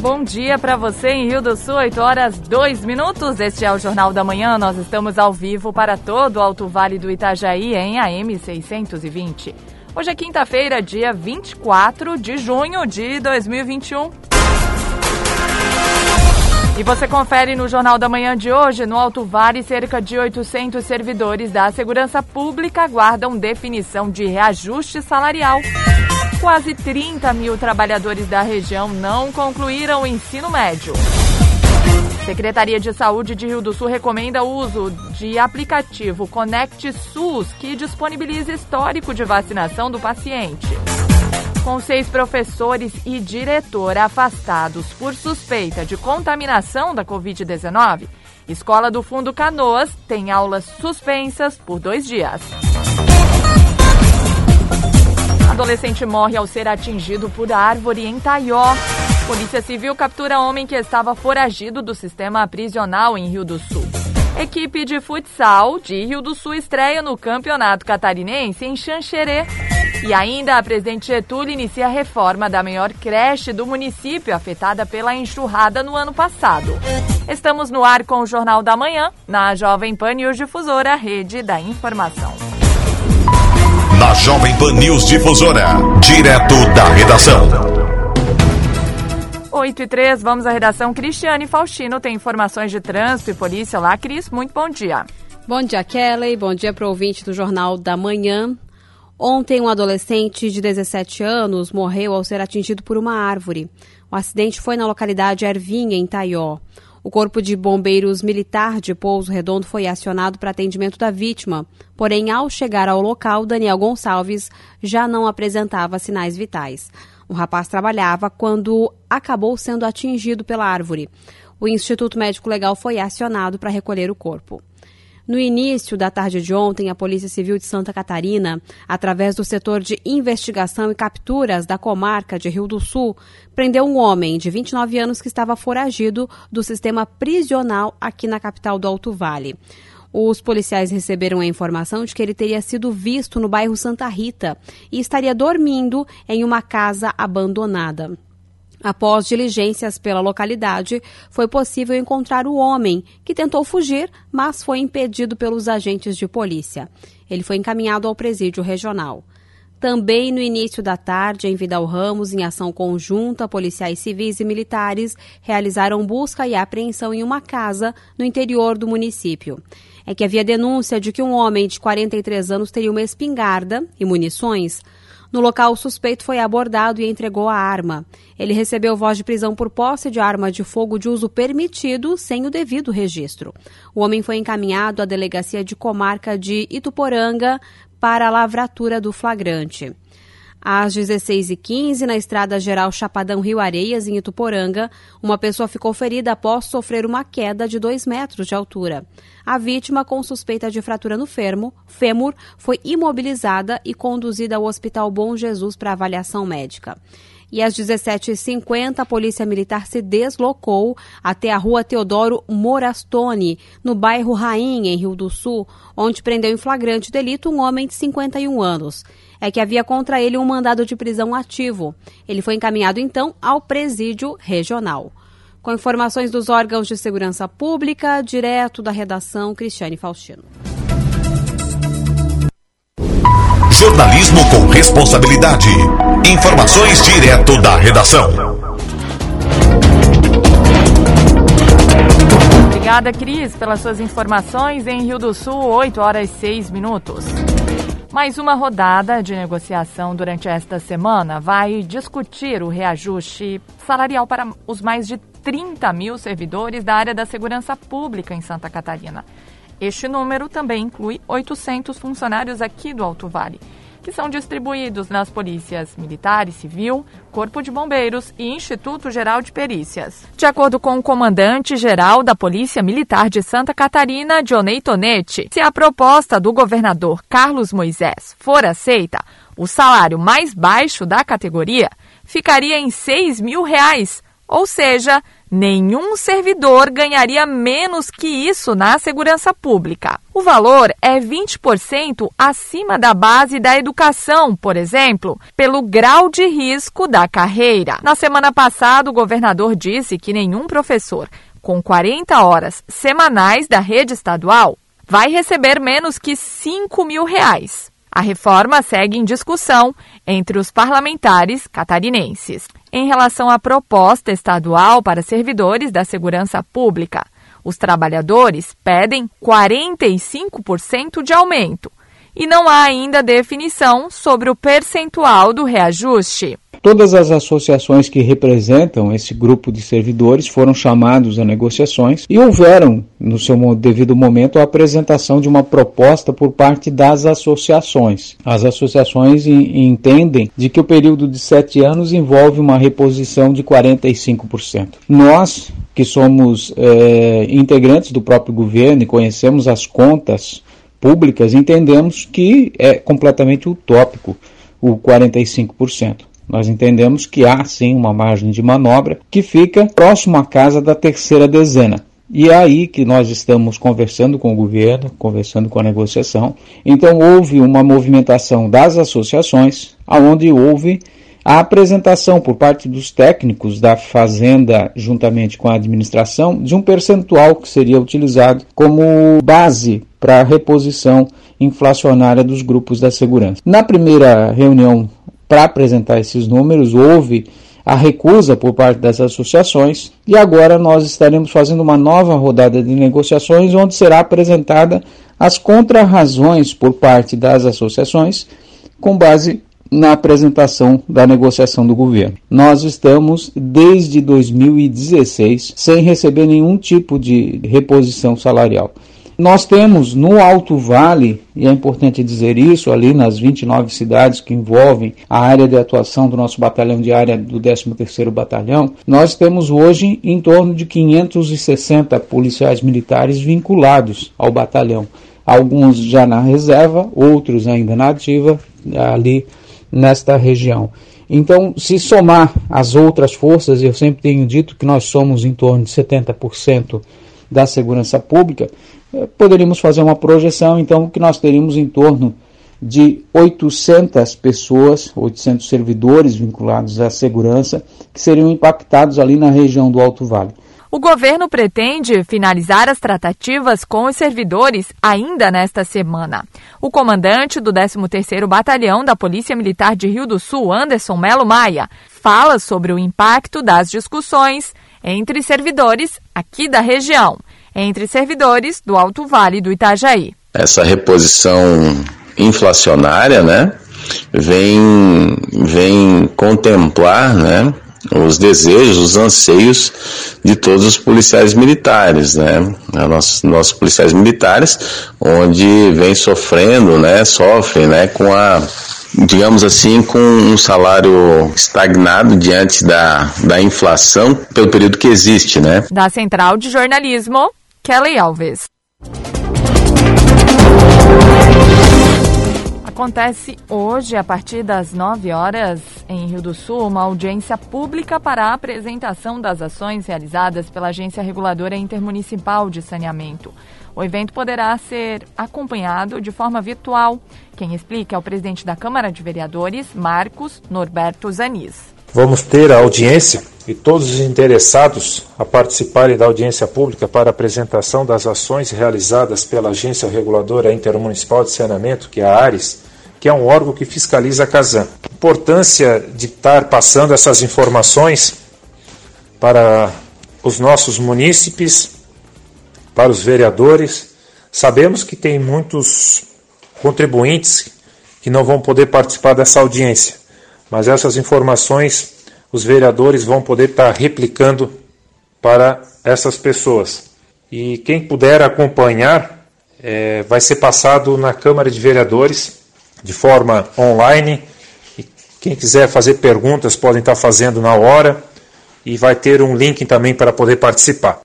Bom dia para você em Rio do Sul, 8 horas 2 minutos. Este é o Jornal da Manhã. Nós estamos ao vivo para todo o Alto Vale do Itajaí em AM 620. Hoje é quinta-feira, dia 24 de junho de 2021. E você confere no Jornal da Manhã de hoje, no Alto Vale, cerca de 800 servidores da segurança pública aguardam definição de reajuste salarial. Quase 30 mil trabalhadores da região não concluíram o ensino médio. Secretaria de Saúde de Rio do Sul recomenda o uso de aplicativo Conect SUS, que disponibiliza histórico de vacinação do paciente. Com seis professores e diretor afastados por suspeita de contaminação da Covid-19, Escola do Fundo Canoas tem aulas suspensas por dois dias. Adolescente morre ao ser atingido por árvore em Taió. Polícia Civil captura homem que estava foragido do sistema prisional em Rio do Sul. Equipe de futsal de Rio do Sul estreia no Campeonato Catarinense em Xanxerê. E ainda a presidente Getúlio inicia a reforma da maior creche do município afetada pela enxurrada no ano passado. Estamos no ar com o Jornal da Manhã, na Jovem Pan News Difusora, rede da informação na Jovem Pan News Difusora, direto da redação. 8 e 3, vamos à redação. Cristiane Faustino tem informações de trânsito e polícia. Olá, Cris, muito bom dia. Bom dia, Kelly. Bom dia para o ouvinte do Jornal da Manhã. Ontem, um adolescente de 17 anos morreu ao ser atingido por uma árvore. O acidente foi na localidade Ervinha, em Taió. O Corpo de Bombeiros Militar de Pouso Redondo foi acionado para atendimento da vítima. Porém, ao chegar ao local, Daniel Gonçalves já não apresentava sinais vitais. O rapaz trabalhava quando acabou sendo atingido pela árvore. O Instituto Médico Legal foi acionado para recolher o corpo. No início da tarde de ontem, a Polícia Civil de Santa Catarina, através do setor de investigação e capturas da comarca de Rio do Sul, prendeu um homem de 29 anos que estava foragido do sistema prisional aqui na capital do Alto Vale. Os policiais receberam a informação de que ele teria sido visto no bairro Santa Rita e estaria dormindo em uma casa abandonada. Após diligências pela localidade, foi possível encontrar o homem, que tentou fugir, mas foi impedido pelos agentes de polícia. Ele foi encaminhado ao presídio regional. Também no início da tarde, em Vidal Ramos, em ação conjunta, policiais civis e militares realizaram busca e apreensão em uma casa no interior do município. É que havia denúncia de que um homem de 43 anos teria uma espingarda e munições. No local, o suspeito foi abordado e entregou a arma. Ele recebeu voz de prisão por posse de arma de fogo de uso permitido sem o devido registro. O homem foi encaminhado à delegacia de comarca de Ituporanga para a lavratura do flagrante. Às 16h15, na estrada geral Chapadão Rio Areias, em Ituporanga, uma pessoa ficou ferida após sofrer uma queda de 2 metros de altura. A vítima, com suspeita de fratura no fermo, fêmur, foi imobilizada e conduzida ao Hospital Bom Jesus para avaliação médica. E às 17h50, a Polícia Militar se deslocou até a rua Teodoro Morastone, no bairro Rainha, em Rio do Sul, onde prendeu em flagrante delito um homem de 51 anos. É que havia contra ele um mandado de prisão ativo. Ele foi encaminhado então ao presídio regional. Com informações dos órgãos de segurança pública, direto da redação Cristiane Faustino. Jornalismo com responsabilidade. Informações direto da redação. Obrigada, Cris, pelas suas informações. Em Rio do Sul, 8 horas e 6 minutos. Mais uma rodada de negociação durante esta semana vai discutir o reajuste salarial para os mais de 30 mil servidores da área da segurança pública em Santa Catarina. Este número também inclui 800 funcionários aqui do Alto Vale, que são distribuídos nas polícias militar e civil, Corpo de Bombeiros e Instituto Geral de Perícias. De acordo com o comandante-geral da Polícia Militar de Santa Catarina, Dionei Tonetti, se a proposta do governador Carlos Moisés for aceita, o salário mais baixo da categoria ficaria em 6 mil reais, ou seja, Nenhum servidor ganharia menos que isso na segurança pública. O valor é 20% acima da base da educação, por exemplo, pelo grau de risco da carreira. Na semana passada, o governador disse que nenhum professor com 40 horas semanais da rede estadual vai receber menos que 5 mil reais. A reforma segue em discussão entre os parlamentares catarinenses. Em relação à proposta estadual para servidores da segurança pública, os trabalhadores pedem 45% de aumento e não há ainda definição sobre o percentual do reajuste. Todas as associações que representam esse grupo de servidores foram chamados a negociações e houveram, no seu devido momento, a apresentação de uma proposta por parte das associações. As associações entendem de que o período de sete anos envolve uma reposição de 45%. Nós, que somos é, integrantes do próprio governo e conhecemos as contas públicas, entendemos que é completamente utópico o 45%. Nós entendemos que há sim uma margem de manobra que fica próximo à casa da terceira dezena. E é aí que nós estamos conversando com o governo, conversando com a negociação. Então houve uma movimentação das associações, aonde houve a apresentação por parte dos técnicos da fazenda, juntamente com a administração, de um percentual que seria utilizado como base para a reposição inflacionária dos grupos da segurança. Na primeira reunião para apresentar esses números, houve a recusa por parte das associações e agora nós estaremos fazendo uma nova rodada de negociações onde será apresentada as contrarrazões por parte das associações com base na apresentação da negociação do governo. Nós estamos desde 2016 sem receber nenhum tipo de reposição salarial. Nós temos no Alto Vale, e é importante dizer isso, ali nas 29 cidades que envolvem a área de atuação do nosso batalhão de área do 13º Batalhão, nós temos hoje em torno de 560 policiais militares vinculados ao batalhão. Alguns já na reserva, outros ainda na ativa, ali nesta região. Então, se somar as outras forças, eu sempre tenho dito que nós somos em torno de 70% da segurança pública, eh, poderíamos fazer uma projeção, então, que nós teríamos em torno de 800 pessoas, 800 servidores vinculados à segurança, que seriam impactados ali na região do Alto Vale. O governo pretende finalizar as tratativas com os servidores ainda nesta semana. O comandante do 13º Batalhão da Polícia Militar de Rio do Sul, Anderson Melo Maia, fala sobre o impacto das discussões entre servidores aqui da região entre servidores do Alto Vale do Itajaí. Essa reposição inflacionária, né, vem, vem contemplar, né, os desejos, os anseios de todos os policiais militares, né? Nossos, nossos policiais militares, onde vem sofrendo, né? Sofrem, né? Com a, digamos assim, com um salário estagnado diante da, da inflação pelo período que existe, né? Da Central de Jornalismo, Kelly Alves. Acontece hoje, a partir das 9 horas, em Rio do Sul, uma audiência pública para a apresentação das ações realizadas pela Agência Reguladora Intermunicipal de Saneamento. O evento poderá ser acompanhado de forma virtual. Quem explica é o presidente da Câmara de Vereadores, Marcos Norberto Zanis. Vamos ter a audiência e todos os interessados a participarem da audiência pública para apresentação das ações realizadas pela Agência Reguladora Intermunicipal de Saneamento, que é a ARES, que é um órgão que fiscaliza a Casan. Importância de estar passando essas informações para os nossos munícipes, para os vereadores. Sabemos que tem muitos contribuintes que não vão poder participar dessa audiência mas essas informações os vereadores vão poder estar replicando para essas pessoas. E quem puder acompanhar, é, vai ser passado na Câmara de Vereadores de forma online. E quem quiser fazer perguntas podem estar fazendo na hora. E vai ter um link também para poder participar.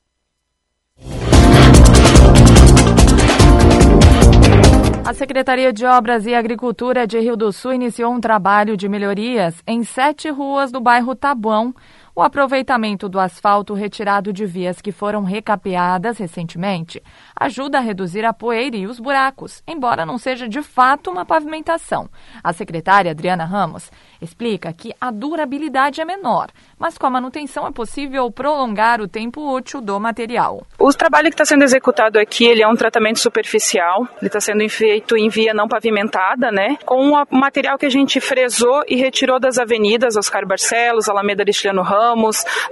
A Secretaria de Obras e Agricultura de Rio do Sul iniciou um trabalho de melhorias em sete ruas do bairro Tabuão, O aproveitamento do asfalto retirado de vias que foram recapeadas recentemente ajuda a reduzir a poeira e os buracos, embora não seja de fato uma pavimentação. A secretária Adriana Ramos explica que a durabilidade é menor, mas com a manutenção é possível prolongar o tempo útil do material. O trabalho que está sendo executado aqui ele é um tratamento superficial, ele está sendo feito em via não pavimentada, né, com o material que a gente fresou e retirou das avenidas Oscar Barcelos, Alameda Aristiliano Ramos,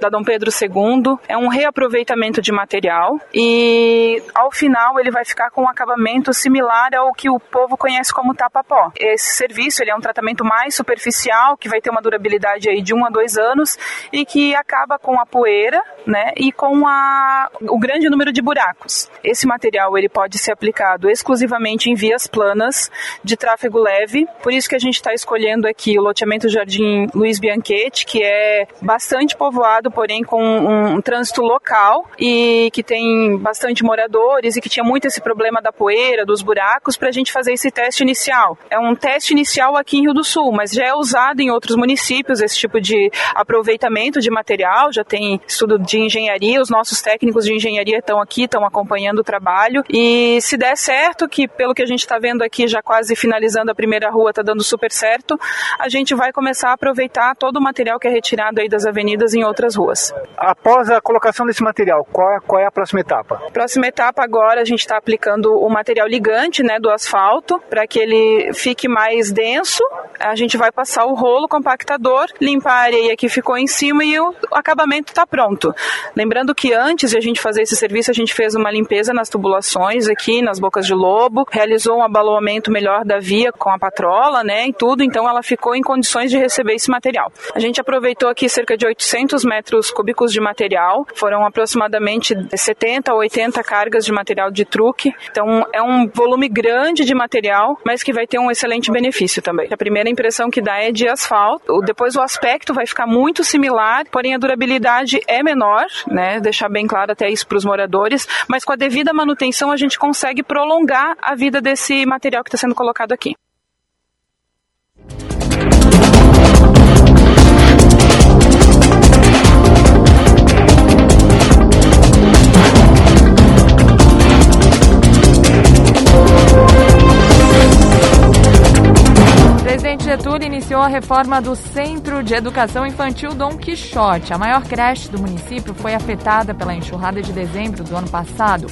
da Dom Pedro II. É um reaproveitamento de material e ao final ele vai ficar com um acabamento similar ao que o povo conhece como tapa-pó. Esse serviço ele é um tratamento mais superficial que vai ter uma durabilidade aí de um a dois anos e que acaba com a poeira, né, e com a, o grande número de buracos. Esse material ele pode ser aplicado exclusivamente em vias planas de tráfego leve, por isso que a gente está escolhendo aqui o loteamento Jardim Luiz Bianchetti, que é bastante povoado, porém com um, um trânsito local e que tem bastante moradores e que tinha muito esse problema da poeira, dos buracos, para a gente fazer esse teste inicial. É um teste inicial aqui em Rio do Sul, mas já é usado em outros municípios esse tipo de aproveitamento de material, já tem estudo de engenharia, os nossos técnicos de engenharia estão aqui, estão acompanhando o trabalho e se der certo, que pelo que a gente está vendo aqui, já quase finalizando a primeira rua, está dando super certo, a gente vai começar a aproveitar todo o material que é retirado aí das avenidas em outras ruas. Após a colocação desse material, qual é, qual é a próxima etapa? Próxima etapa agora a gente está aplicando o material ligante, né, do asfalto, para que ele fique mais denso. A gente vai passar o rolo compactador, limpar a areia que ficou em cima e o acabamento está pronto. Lembrando que antes de a gente fazer esse serviço, a gente fez uma limpeza nas tubulações aqui, nas bocas de lobo, realizou um abaloamento melhor da via com a patrola, né, e tudo, então ela ficou em condições de receber esse material. A gente aproveitou aqui cerca de 800 metros cúbicos de material, foram aproximadamente 70 a 80 cargas de material de truque, então é um volume grande de material, mas que vai ter um excelente benefício também. A primeira impressão que dá é de asfalto, depois o aspecto vai ficar muito similar, porém a durabilidade é menor, né? Deixar bem claro até isso para os moradores, mas com a devida manutenção a gente consegue prolongar a vida desse material que está sendo colocado aqui. Getúlio iniciou a reforma do Centro de Educação Infantil Dom Quixote. A maior creche do município foi afetada pela enxurrada de dezembro do ano passado.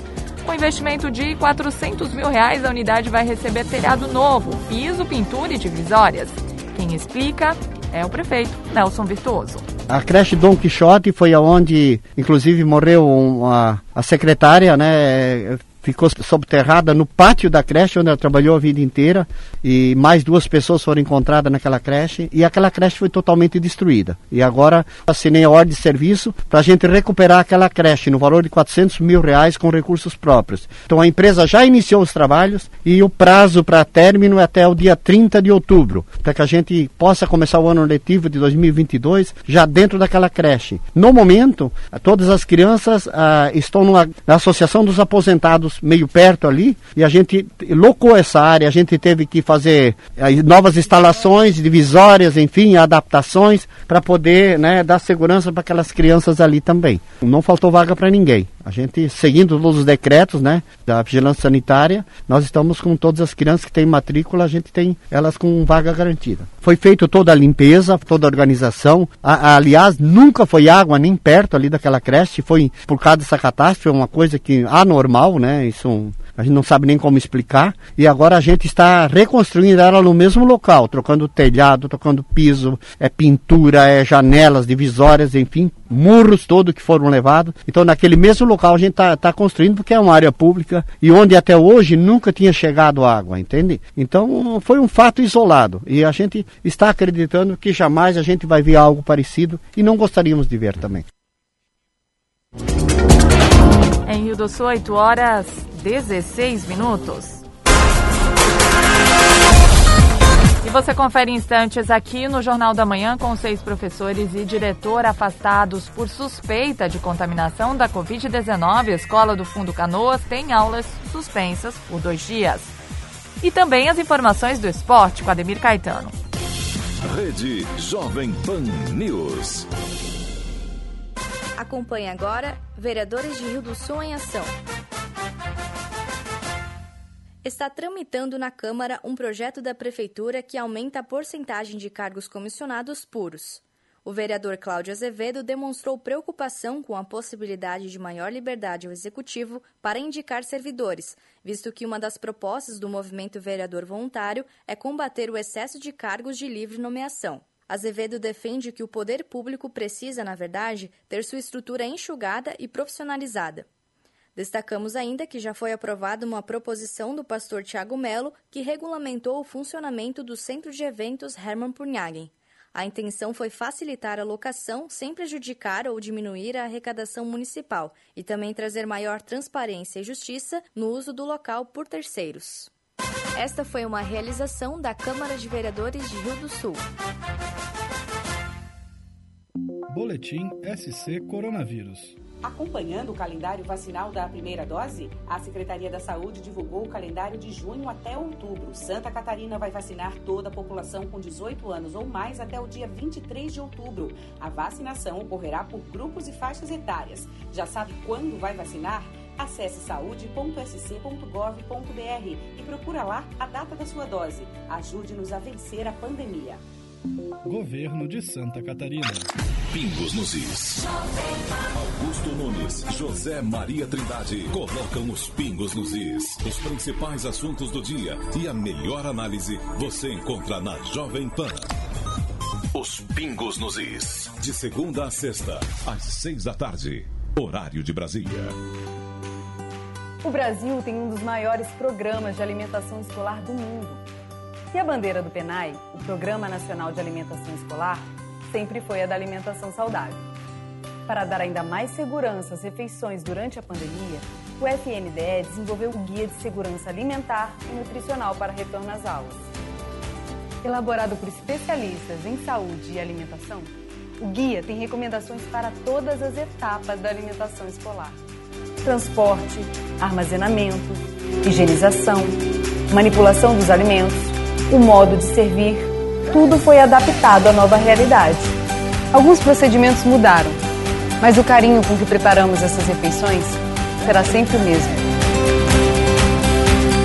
Com investimento de 400 mil reais, a unidade vai receber telhado novo, piso, pintura e divisórias. Quem explica é o prefeito Nelson Virtuoso. A creche Dom Quixote foi aonde, inclusive, morreu uma, a secretária, né? Ficou subterrada no pátio da creche onde ela trabalhou a vida inteira e mais duas pessoas foram encontradas naquela creche e aquela creche foi totalmente destruída. E agora assinei a ordem de serviço para a gente recuperar aquela creche no valor de 400 mil reais com recursos próprios. Então a empresa já iniciou os trabalhos e o prazo para término é até o dia 30 de outubro, para que a gente possa começar o ano letivo de 2022 já dentro daquela creche. No momento, todas as crianças ah, estão numa, na Associação dos Aposentados meio perto ali, e a gente locou essa área, a gente teve que fazer eh, novas instalações, divisórias, enfim, adaptações, para poder né, dar segurança para aquelas crianças ali também. Não faltou vaga para ninguém. A gente, seguindo todos os decretos né, da vigilância sanitária, nós estamos com todas as crianças que têm matrícula, a gente tem elas com vaga garantida. Foi feita toda a limpeza, toda a organização. A, a, aliás, nunca foi água nem perto ali daquela creche, foi por causa dessa catástrofe, foi uma coisa que anormal, né? Isso a gente não sabe nem como explicar. E agora a gente está reconstruindo ela no mesmo local, trocando telhado, trocando piso, é pintura, é janelas, divisórias, enfim, murros todos que foram levados. Então naquele mesmo local a gente está tá construindo porque é uma área pública e onde até hoje nunca tinha chegado água, entende? Então foi um fato isolado e a gente está acreditando que jamais a gente vai ver algo parecido e não gostaríamos de ver também. Em Rio do Sul, 8 horas 16 minutos. E você confere instantes aqui no Jornal da Manhã com seis professores e diretor afastados por suspeita de contaminação da Covid-19. A Escola do Fundo Canoas tem aulas suspensas por dois dias. E também as informações do esporte com Ademir Caetano. Rede Jovem Pan News. Acompanhe agora Vereadores de Rio do Sul em Ação. Está tramitando na Câmara um projeto da Prefeitura que aumenta a porcentagem de cargos comissionados puros. O vereador Cláudio Azevedo demonstrou preocupação com a possibilidade de maior liberdade ao Executivo para indicar servidores, visto que uma das propostas do movimento vereador voluntário é combater o excesso de cargos de livre nomeação. Azevedo defende que o poder público precisa, na verdade, ter sua estrutura enxugada e profissionalizada. Destacamos ainda que já foi aprovada uma proposição do pastor Tiago Melo que regulamentou o funcionamento do Centro de Eventos Hermann Purnhagen. A intenção foi facilitar a locação sem prejudicar ou diminuir a arrecadação municipal e também trazer maior transparência e justiça no uso do local por terceiros. Esta foi uma realização da Câmara de Vereadores de Rio do Sul. Boletim SC Coronavírus. Acompanhando o calendário vacinal da primeira dose, a Secretaria da Saúde divulgou o calendário de junho até outubro. Santa Catarina vai vacinar toda a população com 18 anos ou mais até o dia 23 de outubro. A vacinação ocorrerá por grupos e faixas etárias. Já sabe quando vai vacinar? Acesse saúde.sc.gov.br e procura lá a data da sua dose. Ajude-nos a vencer a pandemia. Governo de Santa Catarina. Pingos nos is. Augusto Nunes, José Maria Trindade colocam os pingos nos is. Os principais assuntos do dia e a melhor análise você encontra na Jovem Pan. Os pingos nos is. De segunda a sexta, às seis da tarde. Horário de Brasília. O Brasil tem um dos maiores programas de alimentação escolar do mundo. E a bandeira do PENAI, o Programa Nacional de Alimentação Escolar, sempre foi a da alimentação saudável. Para dar ainda mais segurança às refeições durante a pandemia, o FNDE desenvolveu o Guia de Segurança Alimentar e Nutricional para Retorno às Aulas. Elaborado por especialistas em saúde e alimentação, o guia tem recomendações para todas as etapas da alimentação escolar: transporte, armazenamento, higienização, manipulação dos alimentos o modo de servir, tudo foi adaptado à nova realidade. Alguns procedimentos mudaram, mas o carinho com que preparamos essas refeições será sempre o mesmo.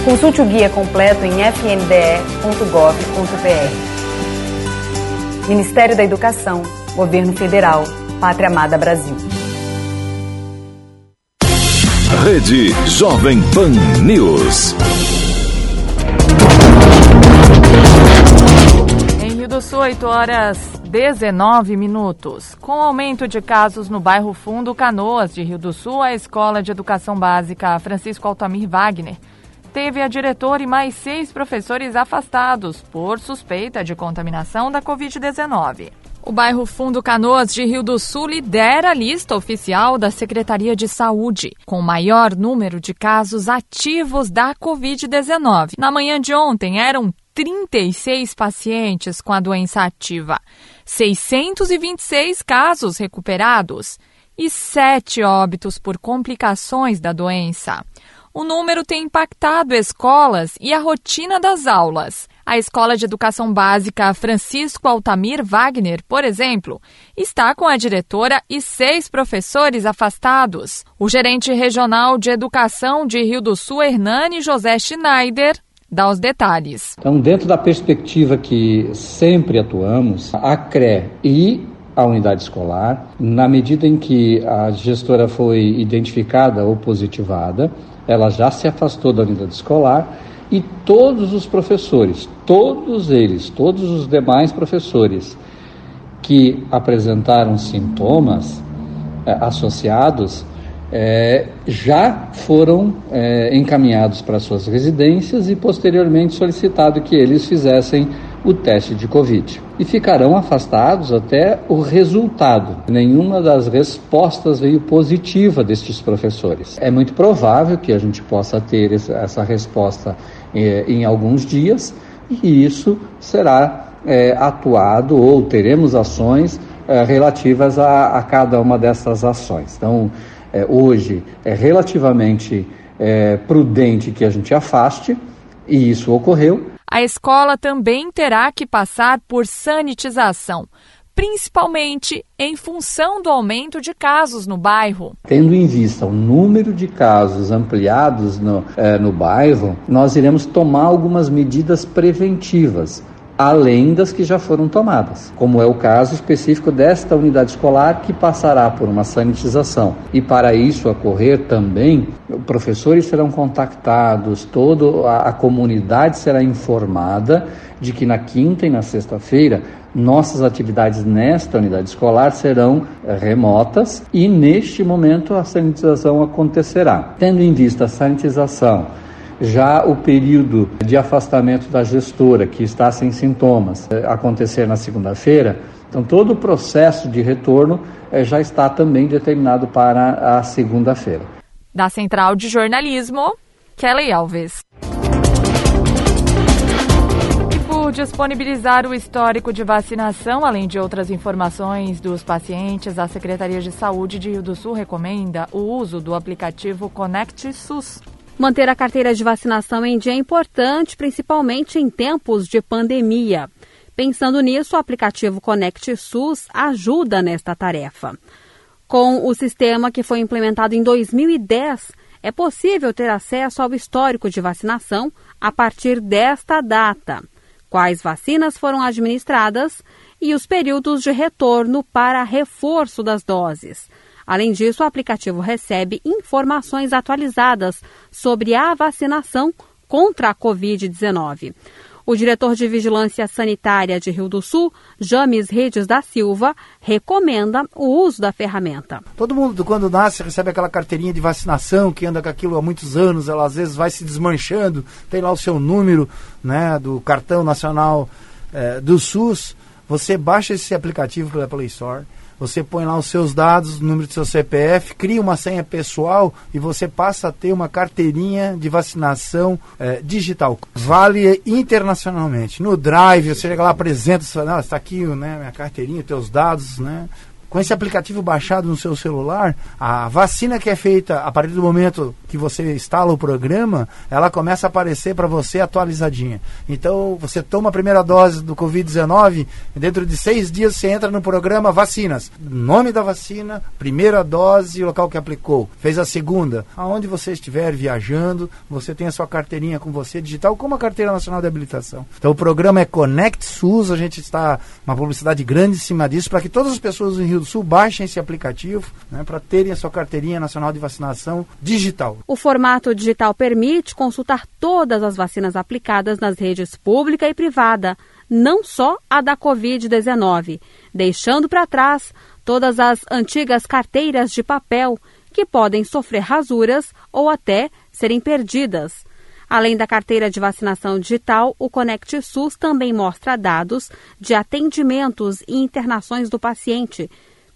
Consulte o guia completo em fnde.gov.br. Ministério da Educação, Governo Federal, Pátria Amada Brasil. Rede Jovem Pan News. Do Sul, 8 horas 19 minutos. Com aumento de casos no bairro Fundo Canoas de Rio do Sul, a Escola de Educação Básica Francisco Altamir Wagner teve a diretora e mais seis professores afastados por suspeita de contaminação da Covid-19. O bairro Fundo Canoas de Rio do Sul lidera a lista oficial da Secretaria de Saúde, com o maior número de casos ativos da Covid-19. Na manhã de ontem, eram 36 pacientes com a doença ativa, 626 casos recuperados e 7 óbitos por complicações da doença. O número tem impactado escolas e a rotina das aulas. A Escola de Educação Básica Francisco Altamir Wagner, por exemplo, está com a diretora e seis professores afastados. O gerente regional de educação de Rio do Sul, Hernani José Schneider, dá os detalhes. Então, dentro da perspectiva que sempre atuamos, a CRE e a unidade escolar, na medida em que a gestora foi identificada ou positivada, ela já se afastou da unidade escolar e todos os professores, todos eles, todos os demais professores que apresentaram sintomas eh, associados é, já foram é, encaminhados para suas residências e posteriormente solicitado que eles fizessem o teste de Covid. E ficarão afastados até o resultado. Nenhuma das respostas veio positiva destes professores. É muito provável que a gente possa ter essa resposta é, em alguns dias e isso será é, atuado ou teremos ações é, relativas a, a cada uma dessas ações. Então, é, hoje é relativamente é, prudente que a gente afaste, e isso ocorreu. A escola também terá que passar por sanitização. principalmente em função do aumento de casos no bairro. Tendo em vista o número de casos ampliados no, eh, no bairro, nós iremos tomar algumas medidas preventivas além das que já foram tomadas, como é o caso específico desta unidade escolar que passará por uma sanitização. E para isso ocorrer também, professores serão contactados, toda a, a comunidade será informada de que na quinta e na sexta-feira nossas atividades nesta unidade escolar serão remotas e neste momento a sanitização acontecerá. Tendo em vista a sanitização, já o período de afastamento da gestora, que está sem sintomas, eh, acontecer na segunda-feira, então todo o processo de retorno eh, já está também determinado para a segunda-feira. Da Central de Jornalismo, Kelly Alves. E por disponibilizar o histórico de vacinação, além de outras informações dos pacientes, a Secretaria de Saúde de Rio do Sul recomenda o uso do aplicativo Conect SUS Manter a carteira de vacinação em dia é importante, principalmente em tempos de pandemia. Pensando nisso, o aplicativo Conect SUS ajuda nesta tarefa. Com o sistema que foi implementado em 2010, é possível ter acesso ao histórico de vacinação a partir desta data, quais vacinas foram administradas e os períodos de retorno para reforço das doses. Além disso, o aplicativo recebe informações atualizadas sobre a vacinação contra a Covid-19. O diretor de Vigilância Sanitária de Rio do Sul, James Redes da Silva, recomenda o uso da ferramenta. Todo mundo, quando nasce, recebe aquela carteirinha de vacinação que anda com aquilo há muitos anos, ela às vezes vai se desmanchando, tem lá o seu número né, do cartão nacional eh, do SUS. Você baixa esse aplicativo pela Play Store você põe lá os seus dados, o número do seu CPF, cria uma senha pessoal e você passa a ter uma carteirinha de vacinação é, digital. Vale internacionalmente. No Drive, você chega lá, apresenta, você fala, está aqui né, minha carteirinha, teus dados, né? Com esse aplicativo baixado no seu celular, a vacina que é feita a partir do momento que você instala o programa, ela começa a aparecer para você atualizadinha. Então, você toma a primeira dose do Covid-19, dentro de seis dias você entra no programa Vacinas. Nome da vacina, primeira dose local que aplicou. Fez a segunda. Aonde você estiver viajando, você tem a sua carteirinha com você digital, como a Carteira Nacional de Habilitação. Então, o programa é Connect SUS, a gente está uma publicidade grande em cima disso, para que todas as pessoas do Rio do Sul baixem esse aplicativo né, para terem a sua carteirinha nacional de vacinação digital. O formato digital permite consultar todas as vacinas aplicadas nas redes pública e privada, não só a da Covid-19, deixando para trás todas as antigas carteiras de papel que podem sofrer rasuras ou até serem perdidas. Além da carteira de vacinação digital, o Conect SUS também mostra dados de atendimentos e internações do paciente,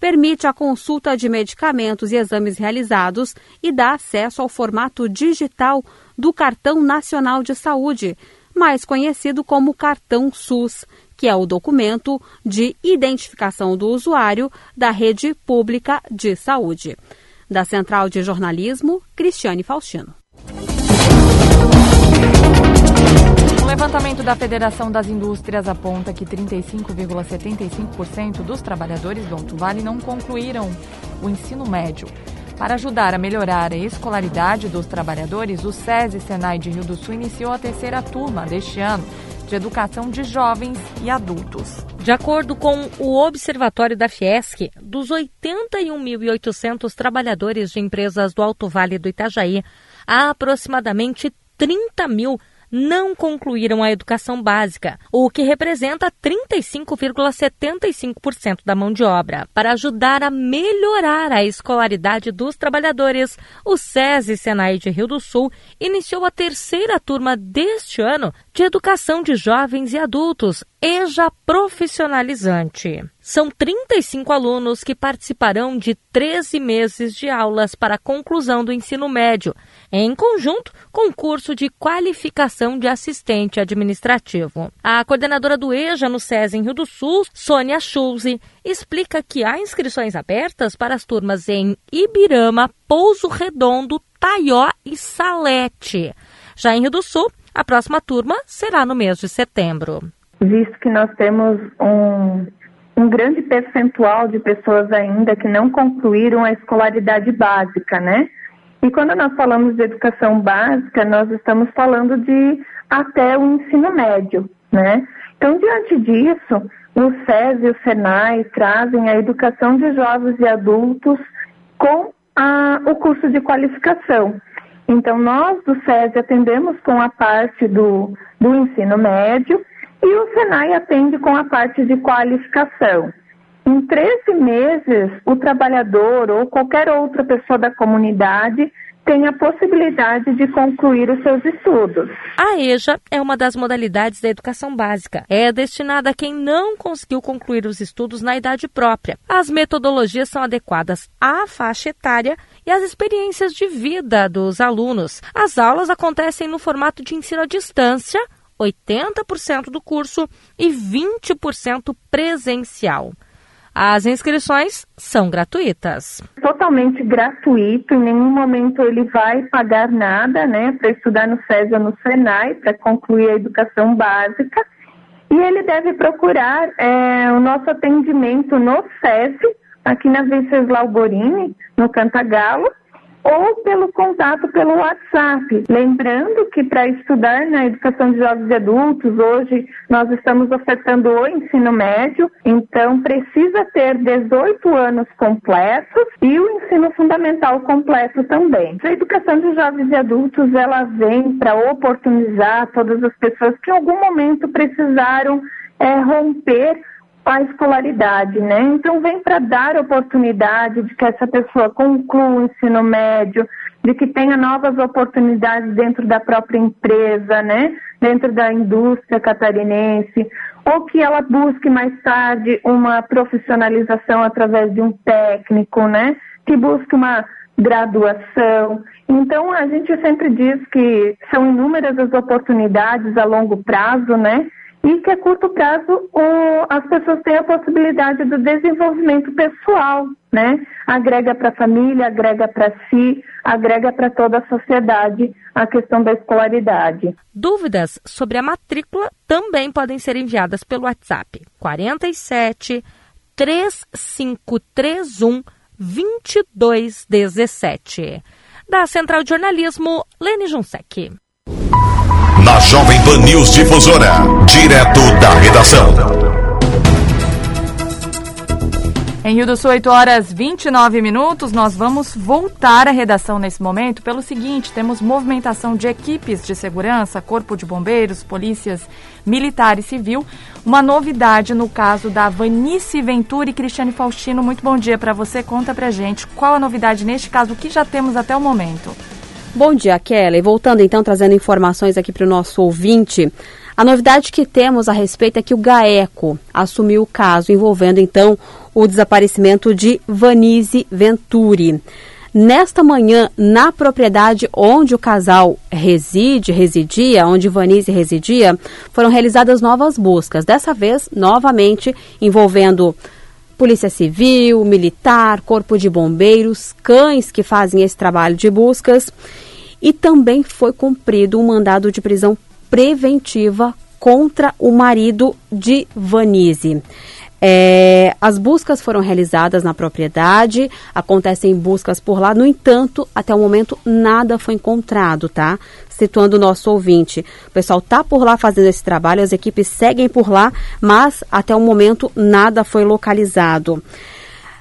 permite a consulta de medicamentos e exames realizados e dá acesso ao formato digital do Cartão Nacional de Saúde, mais conhecido como Cartão SUS, que é o documento de identificação do usuário da rede pública de saúde. Da Central de Jornalismo, Cristiane Faustino. Levantamento da Federação das Indústrias aponta que 35,75% dos trabalhadores do Alto Vale não concluíram o ensino médio. Para ajudar a melhorar a escolaridade dos trabalhadores, o SESI Senai de Rio do Sul iniciou a terceira turma deste ano de educação de jovens e adultos. De acordo com o Observatório da Fiesc, dos 81.800 trabalhadores de empresas do Alto Vale do Itajaí, há aproximadamente 30 mil não concluíram a educação básica, o que representa 35,75% da mão de obra. Para ajudar a melhorar a escolaridade dos trabalhadores, o SESI Senai de Rio do Sul iniciou a terceira turma deste ano de educação de jovens e adultos, EJA Profissionalizante. São 35 alunos que participarão de 13 meses de aulas para a conclusão do ensino médio, em conjunto com o curso de qualificação de assistente administrativo. A coordenadora do EJA no SES em Rio do Sul, Sônia Schulze, explica que há inscrições abertas para as turmas em Ibirama, Pouso Redondo, Taió e Salete. Já em Rio do Sul, a próxima turma será no mês de setembro. Visto que nós temos um um grande percentual de pessoas ainda que não concluíram a escolaridade básica, né? E quando nós falamos de educação básica, nós estamos falando de até o ensino médio, né? Então, diante disso, o SES e o SENAI trazem a educação de jovens e adultos com a, o curso de qualificação. Então, nós do SES atendemos com a parte do, do ensino médio e o SENAI atende com a parte de qualificação. Em 13 meses, o trabalhador ou qualquer outra pessoa da comunidade tem a possibilidade de concluir os seus estudos. A EJA é uma das modalidades da educação básica. É destinada a quem não conseguiu concluir os estudos na idade própria. As metodologias são adequadas à faixa etária e às experiências de vida dos alunos. As aulas acontecem no formato de ensino à distância, 80% do curso e 20% presencial. As inscrições são gratuitas. Totalmente gratuito, em nenhum momento ele vai pagar nada, né, para estudar no SES ou no SENAI, para concluir a educação básica. E ele deve procurar é, o nosso atendimento no SES, aqui na Venceslau Borini, no Cantagalo, ou pelo contato pelo WhatsApp. Lembrando que para estudar na educação de jovens e adultos, hoje nós estamos ofertando o ensino médio, então precisa ter 18 anos completos e o ensino fundamental completo também. A educação de jovens e adultos, ela vem para oportunizar todas as pessoas que em algum momento precisaram é, romper a escolaridade, né? Então vem para dar oportunidade de que essa pessoa conclua o ensino médio, de que tenha novas oportunidades dentro da própria empresa, né? Dentro da indústria catarinense, ou que ela busque mais tarde uma profissionalização através de um técnico, né? Que busque uma graduação. Então a gente sempre diz que são inúmeras as oportunidades a longo prazo, né? E que a curto prazo o, as pessoas têm a possibilidade do desenvolvimento pessoal, né? Agrega para a família, agrega para si, agrega para toda a sociedade a questão da escolaridade. Dúvidas sobre a matrícula também podem ser enviadas pelo WhatsApp 47 3531 2217. Da Central de Jornalismo, Lene Junsec na Jovem Pan News Difusora, direto da redação. Em Rio do Sul, 8 horas 29 minutos, nós vamos voltar à redação nesse momento pelo seguinte: temos movimentação de equipes de segurança, Corpo de Bombeiros, polícias militar e civil. Uma novidade no caso da Vanice Ventura e Cristiane Faustino. Muito bom dia para você. Conta pra gente qual a novidade neste caso, o que já temos até o momento. Bom dia, Kelly. Voltando então, trazendo informações aqui para o nosso ouvinte. A novidade que temos a respeito é que o GAECO assumiu o caso envolvendo então o desaparecimento de Vanise Venturi. Nesta manhã, na propriedade onde o casal reside, residia, onde Vanise residia, foram realizadas novas buscas. Dessa vez, novamente, envolvendo Polícia Civil, Militar, Corpo de Bombeiros, cães que fazem esse trabalho de buscas. E também foi cumprido um mandado de prisão preventiva contra o marido de Vanise. É, as buscas foram realizadas na propriedade, acontecem buscas por lá, no entanto, até o momento nada foi encontrado, tá? Situando o nosso ouvinte. O pessoal tá por lá fazendo esse trabalho, as equipes seguem por lá, mas até o momento nada foi localizado.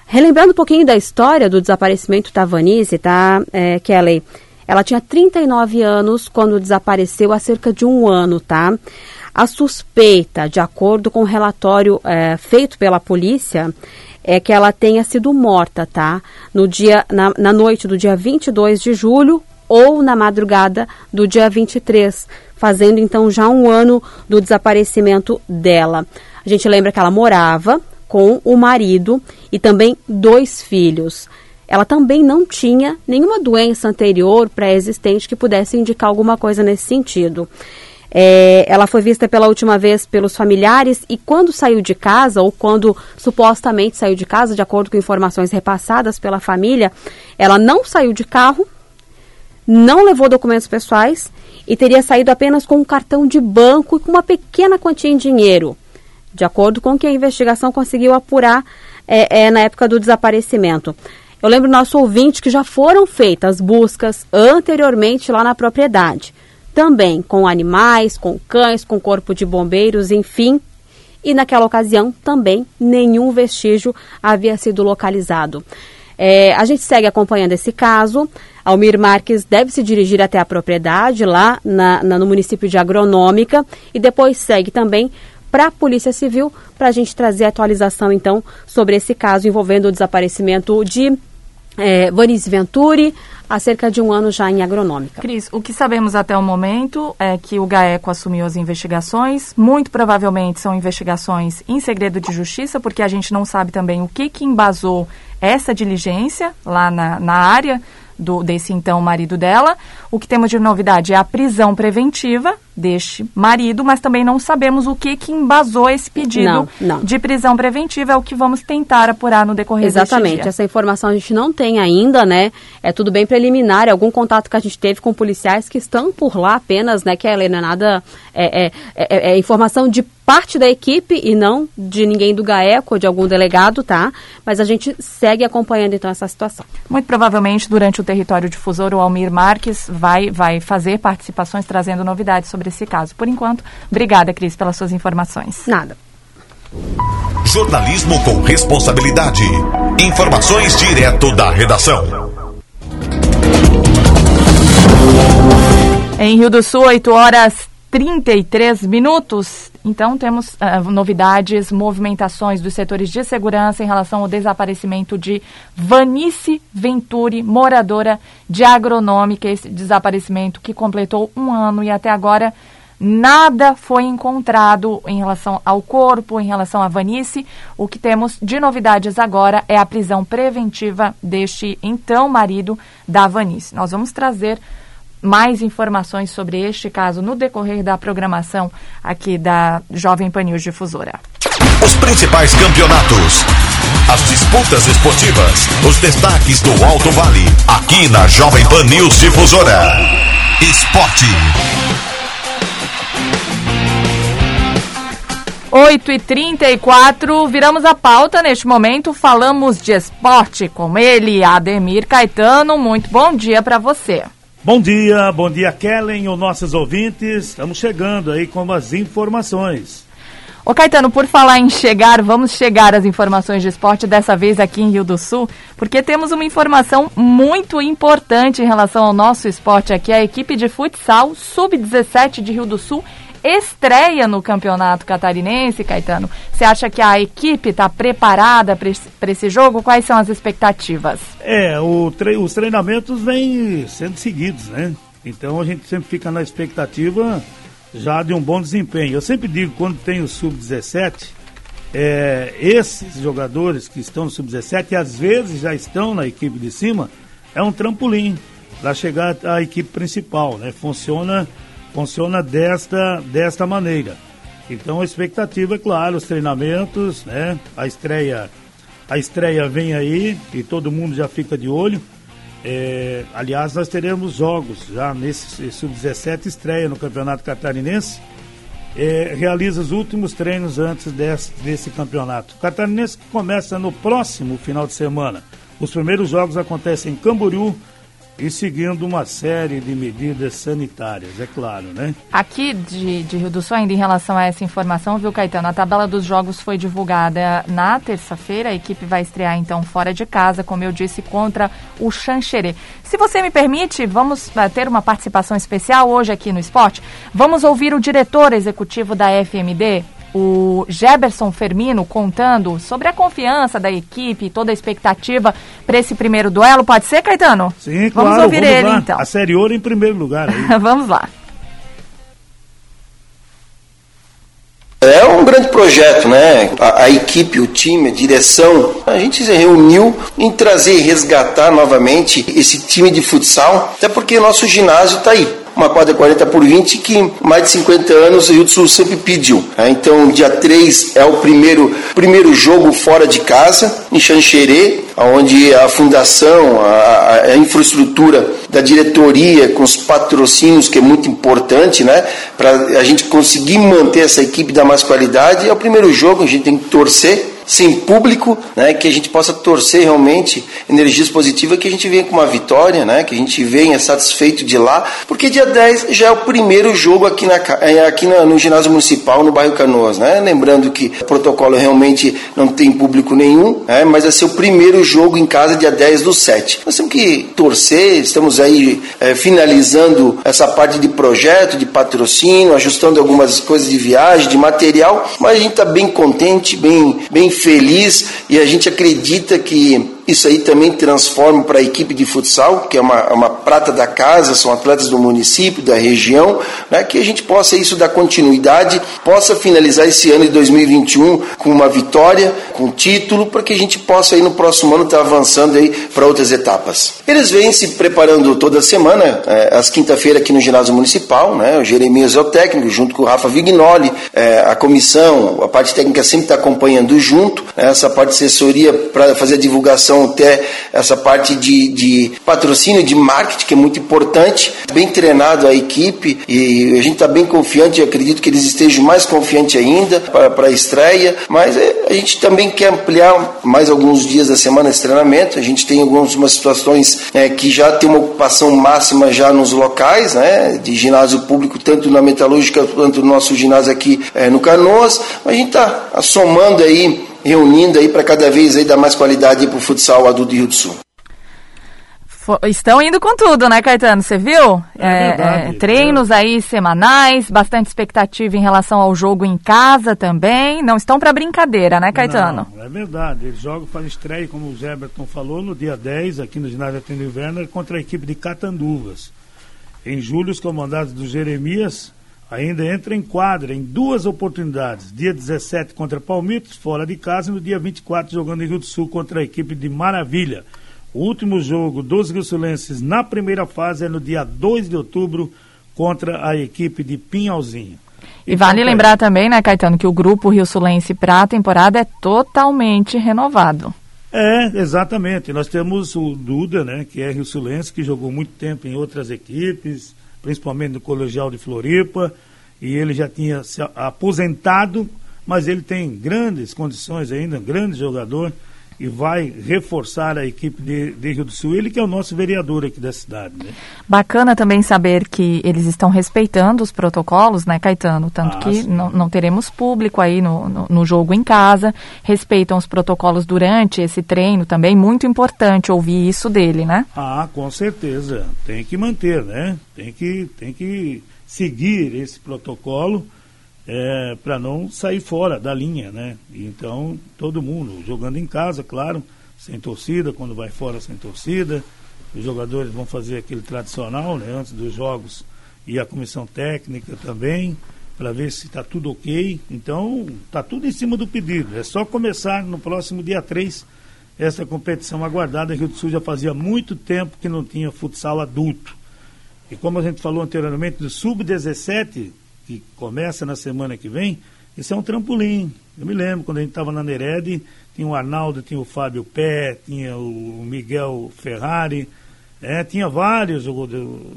Relembrando um pouquinho da história do desaparecimento da Vanise, tá, é, Kelly? Ela tinha 39 anos quando desapareceu há cerca de um ano, tá? A suspeita, de acordo com o relatório é, feito pela polícia, é que ela tenha sido morta, tá? No dia, na, na noite do dia 22 de julho ou na madrugada do dia 23, fazendo então já um ano do desaparecimento dela. A gente lembra que ela morava com o marido e também dois filhos. Ela também não tinha nenhuma doença anterior pré-existente que pudesse indicar alguma coisa nesse sentido. É, ela foi vista pela última vez pelos familiares e quando saiu de casa, ou quando supostamente saiu de casa, de acordo com informações repassadas pela família, ela não saiu de carro, não levou documentos pessoais e teria saído apenas com um cartão de banco e com uma pequena quantia em dinheiro. de acordo com o que a investigação conseguiu apurar é, é, na época do desaparecimento. Eu lembro nosso ouvinte que já foram feitas buscas anteriormente lá na propriedade, também com animais, com cães, com corpo de bombeiros, enfim. E naquela ocasião também nenhum vestígio havia sido localizado. É, a gente segue acompanhando esse caso. Almir Marques deve se dirigir até a propriedade lá na, na, no município de Agronômica e depois segue também para a Polícia Civil para a gente trazer atualização então sobre esse caso envolvendo o desaparecimento de é, Venturi, há cerca de um ano já em agronômica. Cris, o que sabemos até o momento é que o GAECO assumiu as investigações. Muito provavelmente são investigações em segredo de justiça, porque a gente não sabe também o que, que embasou essa diligência lá na, na área do, desse então marido dela. O que temos de novidade é a prisão preventiva deste marido, mas também não sabemos o que que embasou esse pedido não, não. de prisão preventiva. É o que vamos tentar apurar no decorrer Exatamente. Essa informação a gente não tem ainda, né? É tudo bem preliminar. É algum contato que a gente teve com policiais que estão por lá apenas, né? Que é, é nada. É, é, é, é informação de parte da equipe e não de ninguém do GAECO ou de algum delegado, tá? Mas a gente segue acompanhando então essa situação. Muito provavelmente durante o território difusor o Almir Marques vai, vai fazer participações trazendo novidades sobre esse caso. Por enquanto, obrigada, Cris, pelas suas informações. Nada. Jornalismo com responsabilidade. Informações direto da redação. Em Rio do Sul, 8 horas 33 minutos. Então, temos uh, novidades, movimentações dos setores de segurança em relação ao desaparecimento de Vanice Venturi, moradora de agronômica. Esse desaparecimento que completou um ano e até agora nada foi encontrado em relação ao corpo, em relação a Vanice. O que temos de novidades agora é a prisão preventiva deste então marido da Vanice. Nós vamos trazer mais informações sobre este caso no decorrer da programação aqui da Jovem Pan News Difusora. Os principais campeonatos, as disputas esportivas, os destaques do Alto Vale, aqui na Jovem Pan News Difusora. Esporte. 8 e 34 viramos a pauta neste momento, falamos de esporte com ele, Ademir Caetano. Muito bom dia para você. Bom dia, bom dia Kellen, os nossos ouvintes. Estamos chegando aí com as informações. Ô Caetano, por falar em chegar, vamos chegar às informações de esporte dessa vez aqui em Rio do Sul, porque temos uma informação muito importante em relação ao nosso esporte aqui. A equipe de futsal sub-17 de Rio do Sul estreia no Campeonato Catarinense, Caetano. Você acha que a equipe está preparada para esse jogo? Quais são as expectativas? É, tre os treinamentos vêm sendo seguidos, né? Então a gente sempre fica na expectativa já de um bom desempenho. Eu sempre digo, quando tem o Sub-17, é, esses jogadores que estão no Sub-17 e às vezes já estão na equipe de cima, é um trampolim para chegar à equipe principal, né? Funciona funciona desta, desta maneira. Então a expectativa é claro, os treinamentos, né? A estreia, a estreia vem aí e todo mundo já fica de olho. É, aliás, nós teremos jogos já nesse sub-17 estreia no Campeonato Catarinense. É, realiza os últimos treinos antes desse, desse campeonato. O Catarinense começa no próximo final de semana. Os primeiros jogos acontecem em Camboriú, e seguindo uma série de medidas sanitárias, é claro, né? Aqui de, de Rio do Sul, ainda em relação a essa informação, viu, Caetano? A tabela dos jogos foi divulgada na terça-feira. A equipe vai estrear, então, fora de casa, como eu disse, contra o Xanxerê. Se você me permite, vamos uh, ter uma participação especial hoje aqui no esporte. Vamos ouvir o diretor executivo da FMD, o Geberson Fermino contando sobre a confiança da equipe, toda a expectativa para esse primeiro duelo. Pode ser, Caetano? Sim, vamos claro. Ouvir vamos ele, lá. então. A Série Ouro em primeiro lugar. vamos lá. É um grande projeto, né? A, a, equipe, o time, a direção, a gente se reuniu em trazer e resgatar novamente esse time de futsal, até porque nosso ginásio está aí uma quadra 40 por 20 que mais de 50 anos o Rio do Sul sempre pediu. Né? Então, dia 3 é o primeiro, primeiro jogo fora de casa, em Xanxerê, onde a fundação, a, a, infraestrutura da diretoria, com os patrocínios, que é muito importante, né? Para a gente conseguir manter essa equipe da mais qualidade. É o primeiro jogo, a gente tem que torcer sem público, né, que a gente possa torcer realmente energias positivas, que a gente venha com uma vitória, né, que a gente venha satisfeito de lá, porque dia 10 já é o primeiro jogo aqui, na, é, aqui no ginásio municipal, no bairro Canoas, né, lembrando que o protocolo realmente não tem público nenhum, né, mas vai ser o primeiro jogo em casa dia 10 do 7. Nós temos que torcer, estamos aí é, finalizando essa parte de projeto, de patrocínio, ajustando algumas coisas de viagem, de material, mas a gente está bem contente, bem, bem feliz e a gente acredita que isso aí também transforma para a equipe de futsal, que é uma, uma prata da casa, são atletas do município, da região, né, que a gente possa isso dar continuidade, possa finalizar esse ano de 2021 com uma vitória, com título, para que a gente possa aí no próximo ano estar tá avançando aí para outras etapas. Eles vêm se preparando toda semana, é, às quinta-feira aqui no ginásio municipal, né, o Jeremias é o técnico, junto com o Rafa Vignoli, é, a comissão, a parte técnica sempre está acompanhando junto, né, essa parte de assessoria para fazer a divulgação até essa parte de, de patrocínio, de marketing, que é muito importante. Bem treinado a equipe e a gente está bem confiante, acredito que eles estejam mais confiantes ainda para a estreia, mas é, a gente também quer ampliar mais alguns dias da semana esse treinamento. A gente tem algumas situações é, que já tem uma ocupação máxima já nos locais, né, de ginásio público, tanto na metalúrgica quanto no nosso ginásio aqui é, no Canoas. A gente está somando aí reunindo aí para cada vez aí dar mais qualidade para o futsal adulto de Rio do Sul. Estão indo com tudo, né, Caetano? Você viu? É, é, é, treinos aí semanais, bastante expectativa em relação ao jogo em casa também. Não estão para brincadeira, né, Caetano? Não, é verdade. Eles jogam para estreia, como o Zeberton falou, no dia 10, aqui no ginásio Atendeu Werner, contra a equipe de Catanduvas. Em julho, os comandados do Jeremias ainda entra em quadra em duas oportunidades. Dia 17 contra Palmitos, fora de casa, e no dia 24 jogando em Rio do Sul contra a equipe de Maravilha. O último jogo dos Rio-Sulenses na primeira fase é no dia 2 de outubro contra a equipe de Pinhalzinho. E vale então, lembrar também, né, Caetano, que o grupo Rio Sulense para a temporada é totalmente renovado. É, exatamente. Nós temos o Duda, né, que é Rio Sulense, que jogou muito tempo em outras equipes, principalmente no Colegial de Floripa, e ele já tinha se aposentado, mas ele tem grandes condições ainda, grande jogador, e vai reforçar a equipe de, de, Rio do Sul. Ele que é o nosso vereador aqui da cidade. Né? Bacana também saber que eles estão respeitando os protocolos, né, Caetano? Tanto ah, que não, não, teremos público aí no, no, no, jogo em casa. Respeitam os protocolos durante esse treino também. Muito importante ouvir isso dele, né? Ah, com certeza. Tem que manter, né? Tem que, tem que seguir esse protocolo é, para não sair fora da linha, né? Então, todo mundo jogando em casa, claro, sem torcida, quando vai fora sem torcida. Os jogadores vão fazer aquele tradicional, né? Antes dos jogos e a comissão técnica também, para ver se está tudo ok. Então, está tudo em cima do pedido. É só começar no próximo dia 3 essa competição aguardada. Rio do Sul já fazia muito tempo que não tinha futsal adulto. E como a gente falou anteriormente, do sub-17 que começa na semana que vem, isso é um trampolim. Eu me lembro quando a gente estava na Nered, tinha o Arnaldo, tinha o Fábio Pé, tinha o Miguel Ferrari, é, tinha vários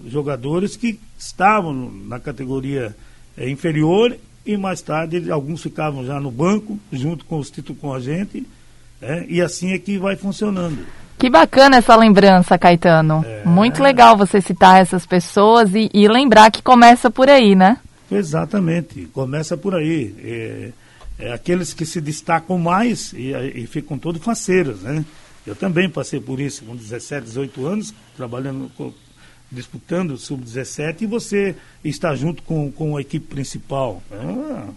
jogadores que estavam na categoria é, inferior e mais tarde alguns ficavam já no banco, junto com os títulos com a gente, é, e assim é que vai funcionando. Que bacana essa lembrança, Caetano. É... Muito legal você citar essas pessoas e, e lembrar que começa por aí, né? Exatamente, começa por aí. É, é aqueles que se destacam mais e, e ficam todos faceiros, né? Eu também passei por isso com 17, 18 anos, trabalhando, disputando o Sub-17 e você está junto com, com a equipe principal. É uma,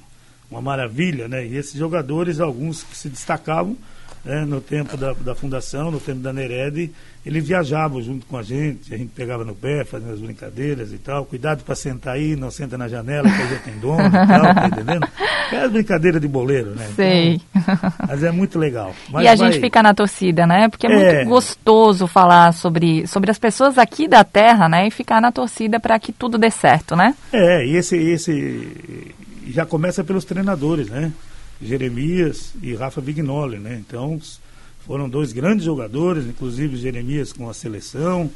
uma maravilha, né? E esses jogadores, alguns que se destacavam, né, no tempo da, da fundação, no tempo da Nered, ele viajava junto com a gente, a gente pegava no pé, fazendo as brincadeiras e tal. Cuidado para sentar aí, não senta na janela, que já tem dono e tal, tá entendendo? É as brincadeiras de boleiro, né? Sei. Então, mas é muito legal. Mas e a vai... gente fica na torcida, né? Porque é, É. muito gostoso falar sobre, sobre as pessoas aqui da terra, né? E ficar na torcida para que tudo dê certo, né? É, e esse, esse já começa pelos treinadores, né? Jeremias e Rafa Vignoli, né? Então foram dois grandes jogadores, inclusive Jeremias com a seleção.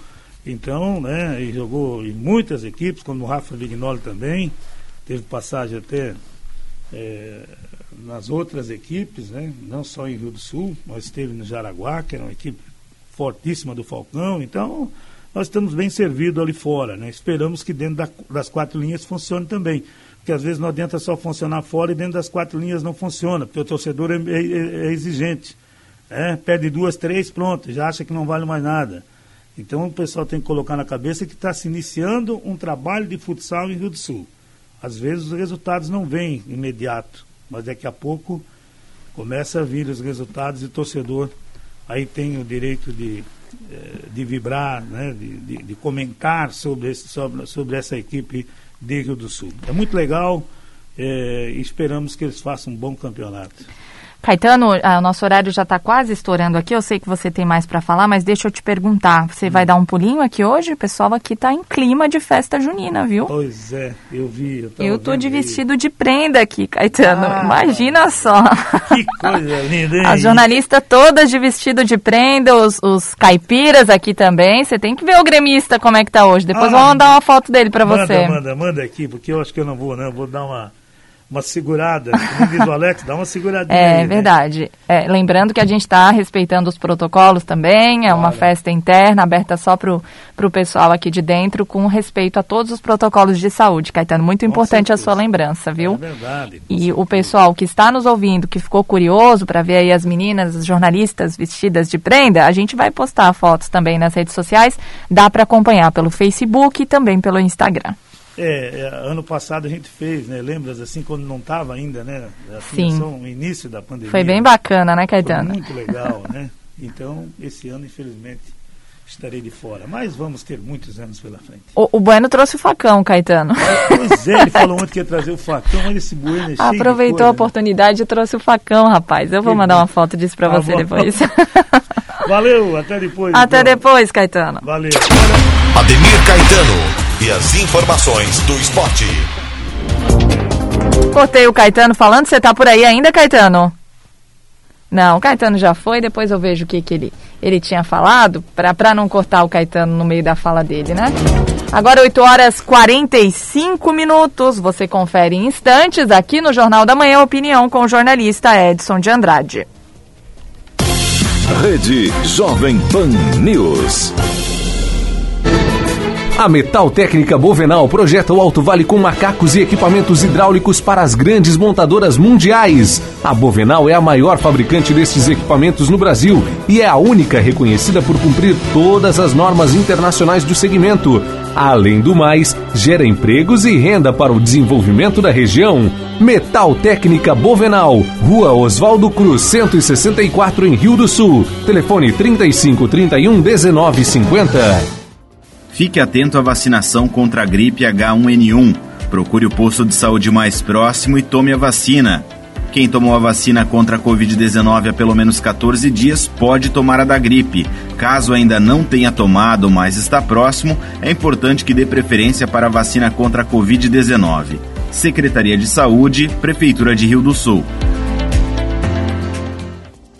Então, né? E jogou em muitas equipes, como o Rafa Vignoli também. Teve passagem até é, nas outras equipes, né? Não só em Rio do Sul, mas esteve no Jaraguá, que era uma equipe fortíssima do Falcão. Então, nós estamos bem servidos ali fora, né? Esperamos que dentro da- das quatro linhas funcione também. Porque às vezes não adianta só funcionar fora e dentro das quatro linhas não funciona, porque o torcedor é, é- é exigente. É, perde duas, três, pronto, já acha que não vale mais nada. Então o pessoal tem que colocar na cabeça que está se iniciando um trabalho de futsal em Rio do Sul. Às vezes os resultados não vêm imediato, mas daqui a pouco começa a vir os resultados e o torcedor aí tem o direito de, eh, de vibrar, né, de, de, de comentar sobre, esse, sobre, sobre essa equipe do Sul. É muito legal e esperamos que eles façam um bom campeonato. Caetano, ah, o nosso horário já está quase estourando aqui. Eu sei que você tem mais para falar, mas deixa eu te perguntar. Você vai dar um pulinho aqui hoje? O pessoal aqui está em clima de festa junina, viu? Pois é, eu vi. Eu, Eu tô de vendo aí. vestido de prenda aqui, Caetano. Ah, Imagina só. Que coisa linda, hein? As jornalistas todas de vestido de prenda, os, os caipiras aqui também. Você tem que ver o gremista como é que tá hoje. Depois Ah, vou mandar uma foto dele para você. Manda, manda aqui, porque eu acho que eu não vou, não. Eu vou dar uma, uma segurada. Como diz o Alex, dá uma seguradinha. É aí, né? verdade. É, lembrando que a gente está respeitando os protocolos também, é uma festa interna, aberta só para o pessoal aqui de dentro, com respeito a todos os protocolos de saúde, Caetano. Muito importante a sua lembrança, viu? É verdade. E o pessoal que está nos ouvindo, que ficou curioso para ver aí as meninas, as jornalistas vestidas de prenda, a gente vai postar fotos também nas redes sociais. Dá para acompanhar pelo Facebook e também pelo Instagram. É, é, ano passado a gente fez, né? Lembras assim, quando não estava ainda, né? Sim. Assim, só no início da pandemia. Foi bem bacana, né, Foi Caetano? muito legal, né? Então, esse ano, infelizmente, estarei de fora. Mas vamos ter muitos anos pela frente. O, o Bueno trouxe o facão, Caetano. Pois é, ele falou ontem que ia trazer o facão, olha esse bueno é cheio de Aproveitou coisa, a né? oportunidade e trouxe o facão, rapaz. Eu vou Que mandar bom. uma foto disso pra Tá você bom. depois. Valeu, até depois. Até então. depois, Caetano. Valeu. Ademir Caetano e as informações do esporte. Cortei o Caetano falando, você tá por aí ainda, Caetano? Não, o Caetano já foi, depois eu vejo o que, que ele, ele tinha falado, pra, pra não cortar o Caetano no meio da fala dele, né? Agora 8 horas 45 minutos, você confere em instantes aqui no Jornal da Manhã, opinião com o jornalista Edson de Andrade. Rede Jovem Pan News. A Metal Técnica Bovenal projeta o Alto Vale com macacos e equipamentos hidráulicos para as grandes montadoras mundiais. A Bovenal é a maior fabricante desses equipamentos no Brasil e é a única reconhecida por cumprir todas as normas internacionais do segmento. Além do mais, gera empregos e renda para o desenvolvimento da região. Metal Técnica Bovenal, Rua Oswaldo Cruz, 164 em Rio do Sul. Telefone 35 31 19 50. Fique atento à vacinação contra a gripe H1N1. Procure o posto de saúde mais próximo e tome a vacina. Quem tomou a vacina contra a Covid-19 há pelo menos 14 dias pode tomar a da gripe. Caso ainda não tenha tomado, mas está próximo, é importante que dê preferência para a vacina contra a Covid-19. Secretaria de Saúde, Prefeitura de Rio do Sul.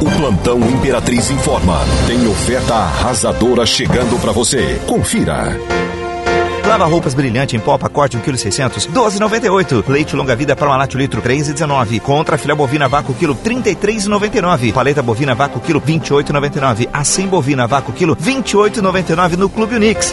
O plantão Imperatriz informa. Tem oferta arrasadora chegando para você. Confira. Lava roupas brilhante em pó, pacote 1,6 kg, 12,98. Leite longa vida para uma litro, 3,19. Contra filé bovina vácuo quilo, 33,99. Paleta bovina vácuo quilo, 28,99. Assim bovina vácuo quilo, 28,99 no Clube Unix.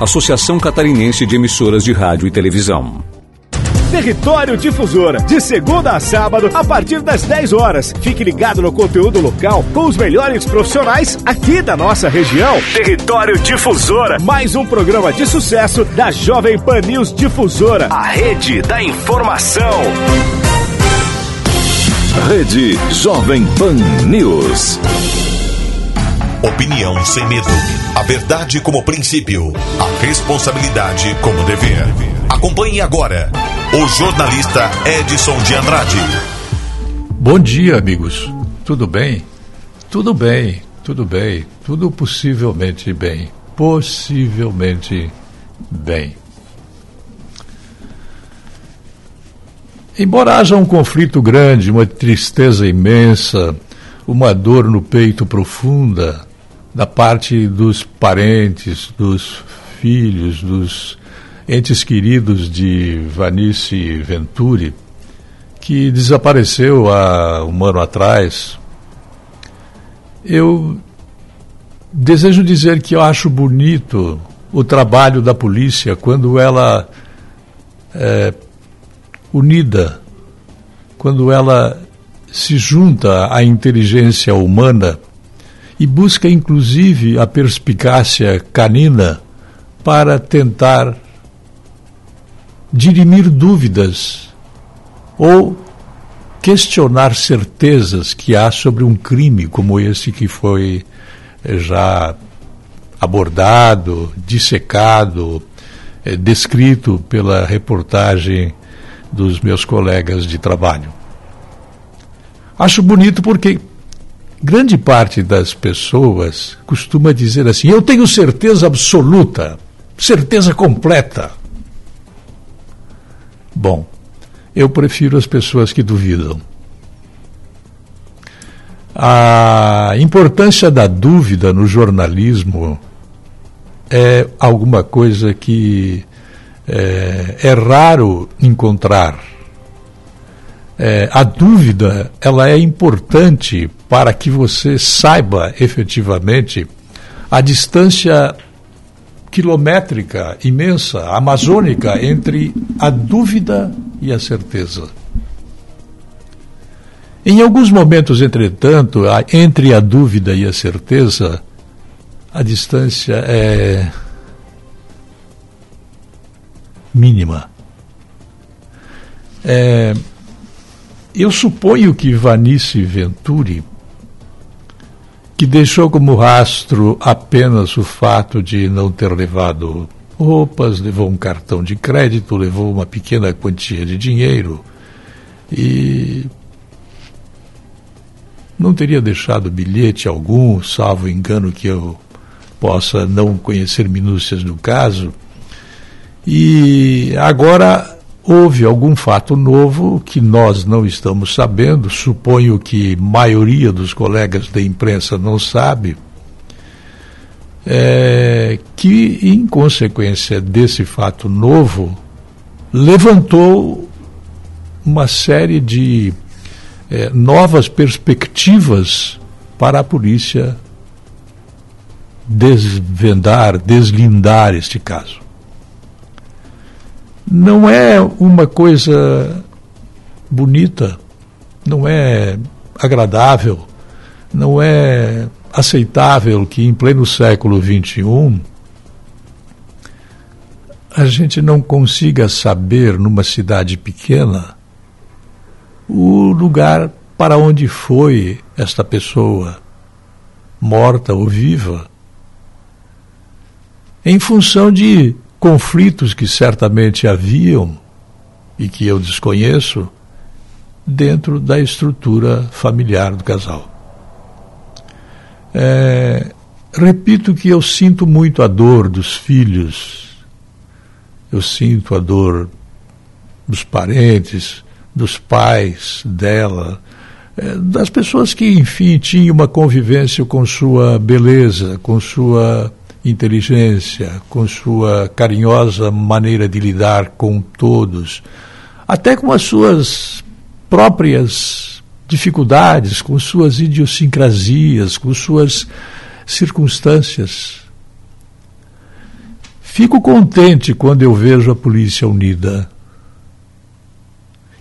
Associação Catarinense de Emissoras de Rádio e Televisão. Território Difusora, de segunda a sábado, a partir das 10 horas. Fique ligado no conteúdo local com os melhores profissionais aqui da nossa região. Território Difusora, mais um programa de sucesso da Jovem Pan News Difusora, a rede da informação. Rede Jovem Pan News. Opinião sem medo. A verdade como princípio. A responsabilidade como dever. Acompanhe agora o jornalista Edson de Andrade. Bom dia, amigos. Tudo bem? Tudo bem, tudo bem. Tudo possivelmente bem. Possivelmente bem. Embora haja um conflito grande, uma tristeza imensa, uma dor no peito profunda, da parte dos parentes, dos filhos, dos entes queridos de Vanice Venturi, que desapareceu há um ano atrás. Eu desejo dizer que eu acho bonito o trabalho da polícia quando ela é unida, quando ela se junta à inteligência humana e busca inclusive a perspicácia canina para tentar dirimir dúvidas ou questionar certezas que há sobre um crime como esse que foi eh, já abordado, dissecado, eh, descrito pela reportagem dos meus colegas de trabalho. Acho bonito porque grande parte das pessoas costuma dizer assim: eu tenho certeza absoluta, certeza completa. Bom, eu prefiro as pessoas que duvidam. A importância da dúvida no jornalismo é alguma coisa que é, é raro encontrar é, a dúvida ela é importante para que você saiba efetivamente a distância quilométrica imensa, amazônica, entre a dúvida e a certeza. Em alguns momentos, entretanto, entre a dúvida e a certeza, a distância é mínima. É, eu suponho que Vanice Venturi, que deixou como rastro apenas o fato de não ter levado roupas, levou um cartão de crédito, levou uma pequena quantia de dinheiro e não teria deixado bilhete algum, salvo engano que eu possa não conhecer minúcias do caso. E agora houve algum fato novo que nós não estamos sabendo, suponho que maioria dos colegas da imprensa não sabe, é, que em consequência desse fato novo levantou uma série de é, novas perspectivas para a polícia desvendar, deslindar este caso não é uma coisa bonita, não é agradável, não é aceitável que em pleno século XXI a gente não consiga saber numa cidade pequena o lugar para onde foi esta pessoa, morta ou viva. em função de conflitos que certamente haviam e que eu desconheço dentro da estrutura familiar do casal. É, repito que eu sinto muito a dor dos filhos, eu sinto a dor dos parentes, dos pais dela, é, das pessoas que, enfim, tinham uma convivência com sua beleza, com sua inteligência, com sua carinhosa maneira de lidar com todos, até com as suas próprias dificuldades, com suas idiosincrasias, com suas circunstâncias. Fico contente quando eu vejo a polícia unida.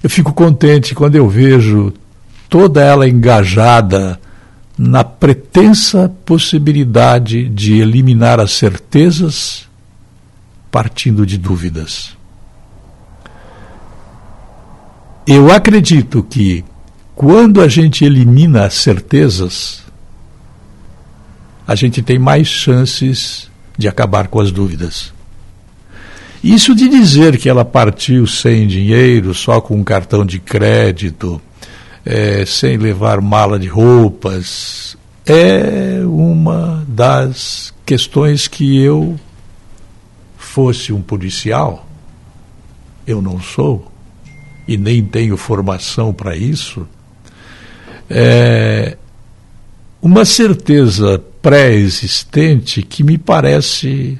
Eu fico contente quando eu vejo toda ela engajada na pretensa possibilidade de eliminar as certezas partindo de dúvidas. Eu acredito que quando a gente elimina as certezas, a gente tem mais chances de acabar com as dúvidas. Isso de dizer que ela partiu sem dinheiro, só com um cartão de crédito, é, sem levar mala de roupas, é uma das questões que eu fosse um policial, eu não sou, e nem tenho formação para isso, é uma certeza pré-existente que me parece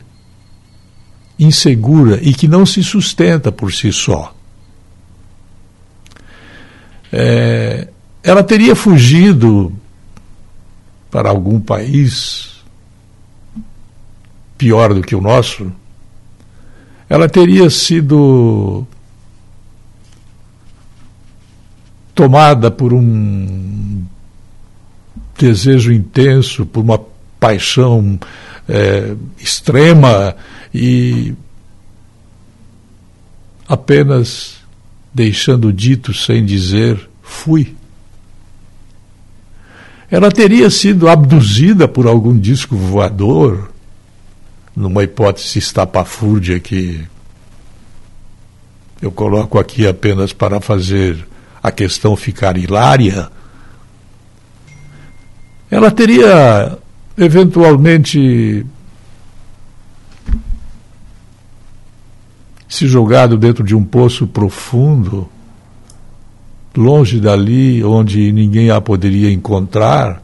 insegura e que não se sustenta por si só. É, ela teria fugido para algum país pior do que o nosso, ela teria sido tomada por um desejo intenso, por uma paixão é, extrema e apenas deixando dito sem dizer fui. Ela teria sido abduzida por algum disco voador, numa hipótese estapafúrdia que eu coloco aqui apenas para fazer a questão ficar hilária. Ela teria eventualmente se jogado dentro de um poço profundo, longe dali, onde ninguém a poderia encontrar,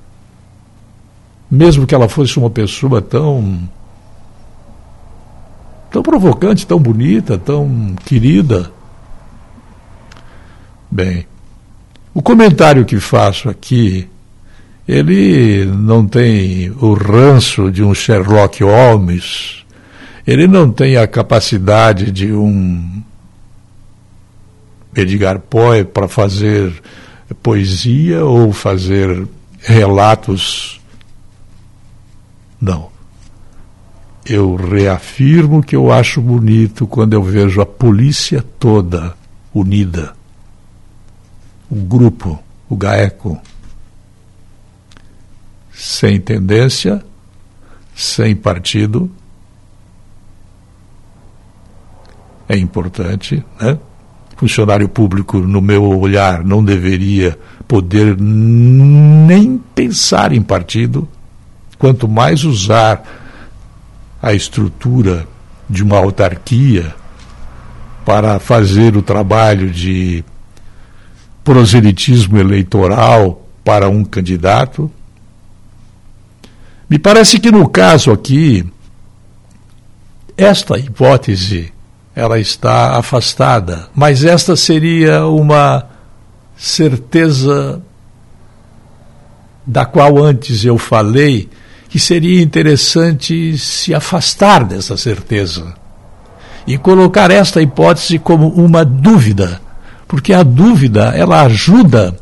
mesmo que ela fosse uma pessoa tão tão provocante, tão bonita, tão querida. Bem, o comentário que faço aqui, ele não tem o ranço de um Sherlock Holmes, ele não tem a capacidade de um Edgar Poe para fazer poesia ou fazer relatos. Não. Eu reafirmo que eu acho bonito quando eu vejo a polícia toda unida. O grupo, o GAECO. Sem tendência, sem partido, é importante, né? Funcionário público, no meu olhar, não deveria poder nem pensar em partido, quanto mais usar a estrutura de uma autarquia para fazer o trabalho de proselitismo eleitoral para um candidato. Me parece que no caso aqui, esta hipótese ela está afastada. Mas esta seria uma certeza da qual antes eu falei que seria interessante se afastar dessa certeza e colocar esta hipótese como uma dúvida, porque a dúvida ela ajuda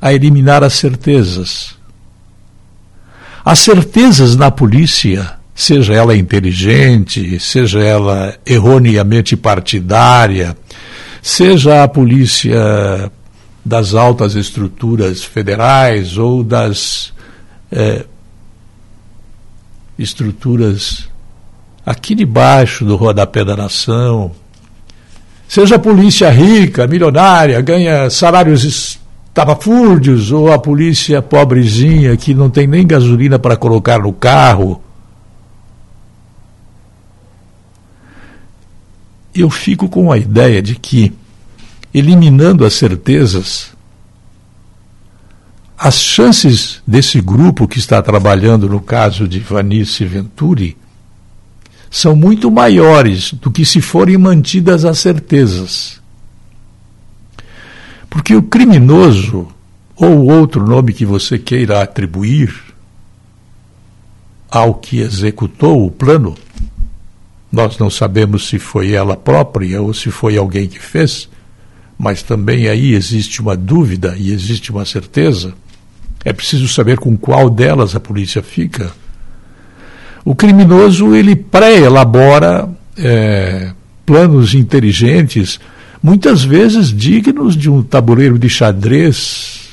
a eliminar as certezas. As certezas na polícia seja ela inteligente, seja ela erroneamente partidária, seja a polícia das altas estruturas federais ou das é, estruturas aqui debaixo do rodapé da nação, seja a polícia rica, milionária, ganha salários estapafúrdios, ou a polícia pobrezinha que não tem nem gasolina para colocar no carro. Eu fico com a ideia de que, eliminando as certezas, as chances desse grupo que está trabalhando no caso de Vanice Venturi são muito maiores do que se forem mantidas as certezas. Porque o criminoso, ou outro nome que você queira atribuir ao que executou o plano, nós não sabemos se foi ela própria ou se foi alguém que fez, mas também aí existe uma dúvida e existe uma certeza. É preciso saber com qual delas a polícia fica. O criminoso ele pré-elabora é, planos inteligentes, muitas vezes dignos de um tabuleiro de xadrez.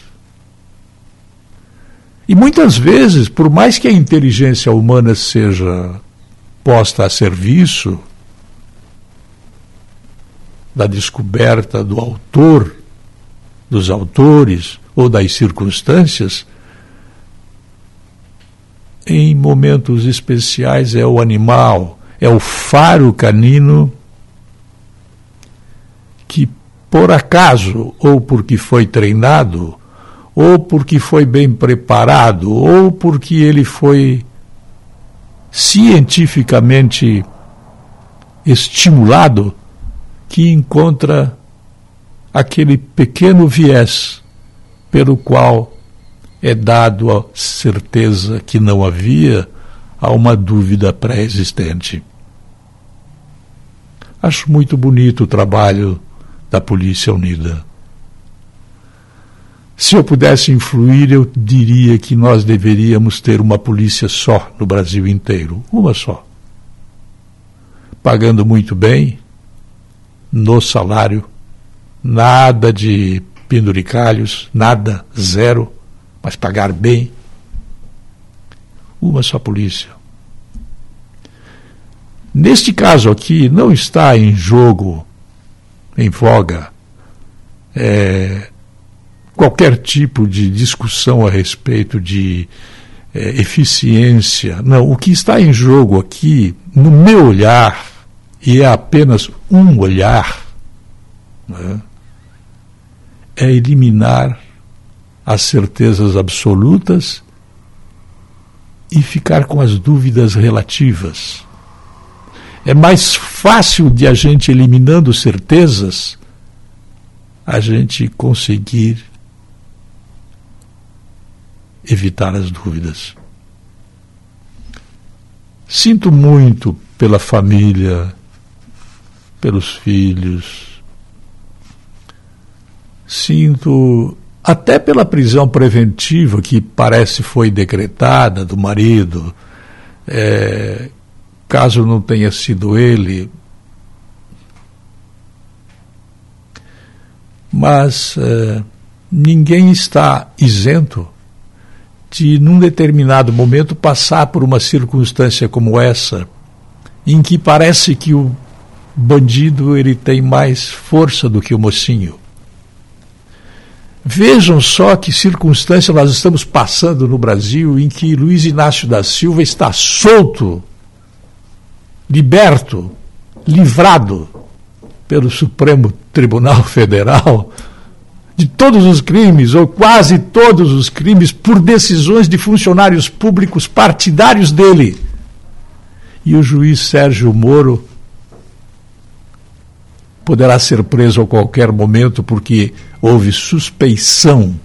E muitas vezes, por mais que a inteligência humana seja posta a serviço da descoberta do autor, dos autores, ou das circunstâncias, em momentos especiais é o animal, é o faro canino que, por acaso, ou porque foi treinado, ou porque foi bem preparado, ou porque ele foi cientificamente estimulado, que encontra aquele pequeno viés pelo qual é dado a certeza que não havia a uma dúvida pré-existente. Acho muito bonito o trabalho da Polícia Unida. Se eu pudesse influir, eu diria que nós deveríamos ter uma polícia só no Brasil inteiro, uma só. Pagando muito bem, no salário, nada de penduricalhos, nada, zero, mas pagar bem. Uma só polícia. Neste caso aqui, não está em jogo, em voga, é, qualquer tipo de discussão a respeito de é, eficiência. Não, o que está em jogo aqui, no meu olhar, e é apenas um olhar, né, é eliminar as certezas absolutas e ficar com as dúvidas relativas. É mais fácil de a gente eliminando certezas a gente conseguir evitar as dúvidas. Sinto muito pela família, pelos filhos, sinto até pela prisão preventiva que parece foi decretada do marido, é, caso não tenha sido ele. Mas é, ninguém está isento de, num determinado momento, passar por uma circunstância como essa, em que parece que o bandido ele tem mais força do que o mocinho. Vejam só que circunstância nós estamos passando no Brasil em que Luiz Inácio da Silva está solto, liberto, livrado pelo Supremo Tribunal Federal de todos os crimes, ou quase todos os crimes, por decisões de funcionários públicos partidários dele. E o juiz Sérgio Moro poderá ser preso a qualquer momento porque houve suspeição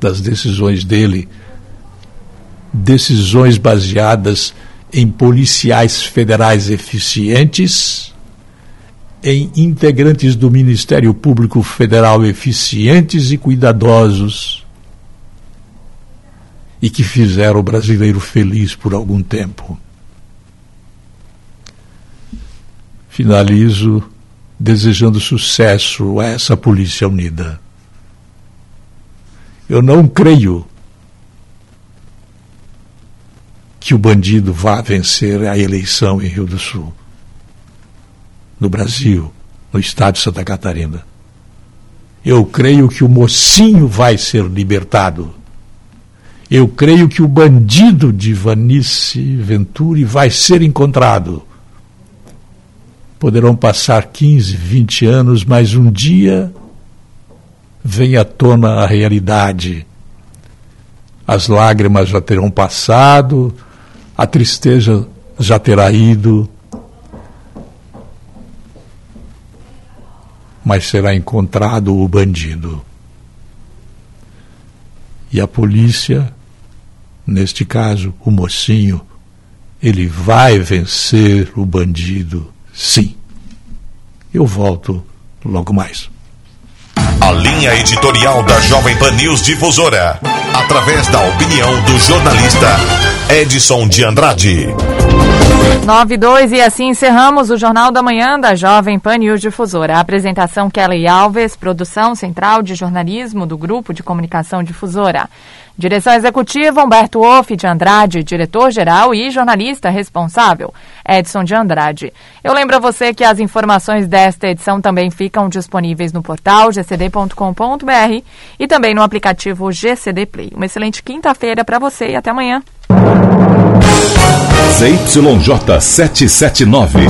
das decisões dele, decisões baseadas em policiais federais eficientes, em integrantes do Ministério Público Federal eficientes e cuidadosos, e que fizeram o brasileiro feliz por algum tempo. Finalizo desejando sucesso a essa Polícia Unida. Eu não creio que o bandido vá vencer a eleição em Rio do Sul, no Brasil, no estado de Santa Catarina. Eu creio que o mocinho vai ser libertado. Eu creio que o bandido de Vanice Venturi vai ser encontrado. Poderão passar 15, 20 anos, mas um dia vem à tona a realidade. As lágrimas já terão passado, a tristeza já terá ido, mas será encontrado o bandido. E a polícia, neste caso, o mocinho, ele vai vencer o bandido, sim. Eu volto logo mais. A linha editorial da Jovem Pan News Difusora, através da opinião do jornalista Edson de Andrade. 9 e 2 e assim encerramos o Jornal da Manhã da Jovem Pan News Difusora. A apresentação Kelly Alves, produção central de jornalismo do Grupo de Comunicação Difusora. Direção executiva Humberto Wolff de Andrade, diretor-geral e jornalista responsável, Edson de Andrade. Eu lembro a você que as informações desta edição também ficam disponíveis no portal gcd.com.br e também no aplicativo GCD Play. Uma excelente quinta-feira para você e até amanhã. ZYJ 779.